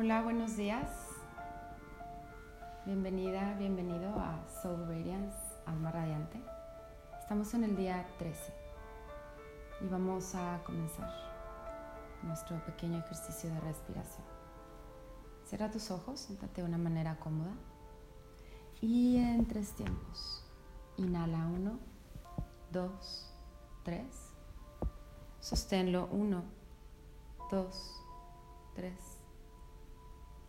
Hola, buenos días. Bienvenida, bienvenido a Soul Radiance, Alma Radiante. Estamos en el día 13 y vamos a comenzar nuestro pequeño ejercicio de respiración. Cierra tus ojos, siéntate de una manera cómoda y en tres tiempos. Inhala 1, 2, 3. Sosténlo 1, 2, 3.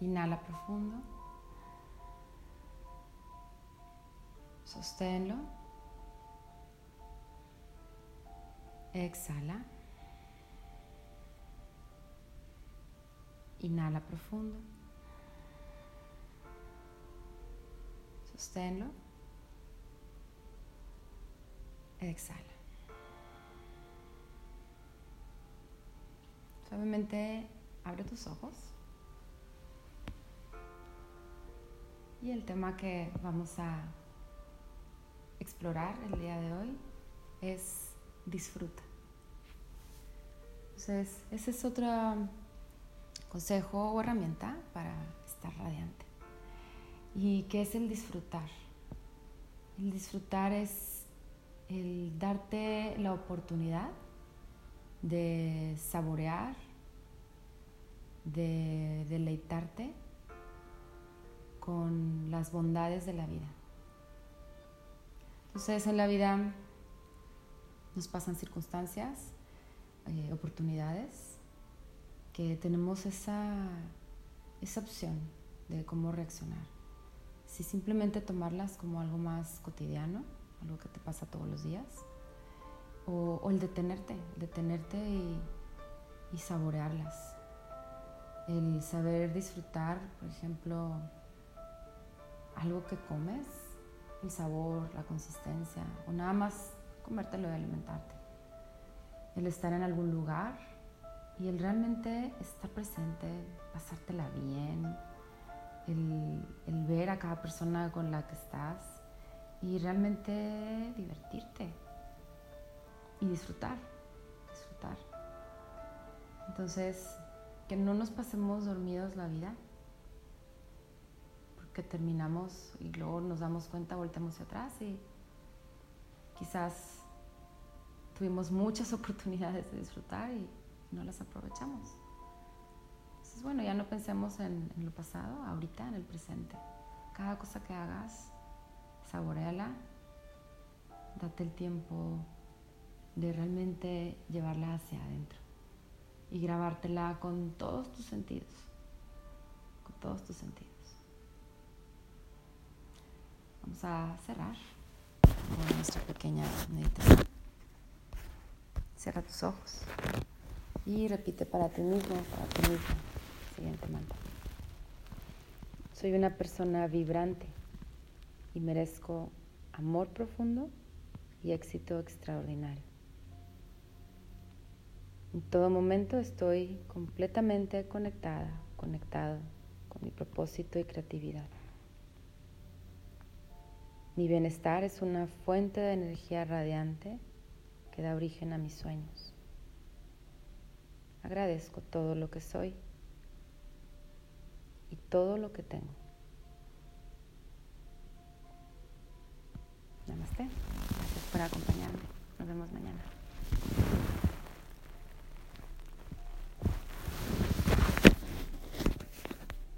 Inhala profundo. Sosténlo. Exhala. Inhala profundo. Sosténlo. Exhala. Suavemente abre tus ojos. Y el tema que vamos a explorar el día de hoy es disfruta. Entonces, ese es otro consejo o herramienta para estar radiante. ¿Y qué es el disfrutar? El disfrutar es el darte la oportunidad de saborear, de deleitarte con las bondades de la vida. Entonces en la vida nos pasan circunstancias, eh, oportunidades, que tenemos esa, esa opción de cómo reaccionar. Si simplemente tomarlas como algo más cotidiano, algo que te pasa todos los días, o, el detenerte, detenerte y saborearlas. El saber disfrutar, por ejemplo, algo que comes, el sabor, la consistencia, o nada más comértelo y alimentarte. El estar en algún lugar y el realmente estar presente, pasártela bien, el, el, ver a cada persona con la que estás y realmente divertirte y disfrutar, disfrutar. Entonces, que no nos pasemos dormidos la vida, terminamos y luego nos damos cuenta, volteamos hacia atrás y quizás tuvimos muchas oportunidades de disfrutar y no las aprovechamos. Entonces, bueno, ya no pensemos en, en, lo pasado, ahorita, en el presente. Cada cosa que hagas, saboreala, date el tiempo de realmente llevarla hacia adentro y grabártela con todos tus sentidos, con todos tus sentidos. Vamos a cerrar con nuestra pequeña meditación. Cierra tus ojos y repite para ti mismo, para ti mismo, siguiente mantra. Soy una persona vibrante y merezco amor profundo y éxito extraordinario. En todo momento estoy completamente conectada, conectado con mi propósito y creatividad. Mi bienestar es una fuente de energía radiante que da origen a mis sueños. Agradezco todo lo que soy y todo lo que tengo. Namaste. Gracias por acompañarme. Nos vemos mañana.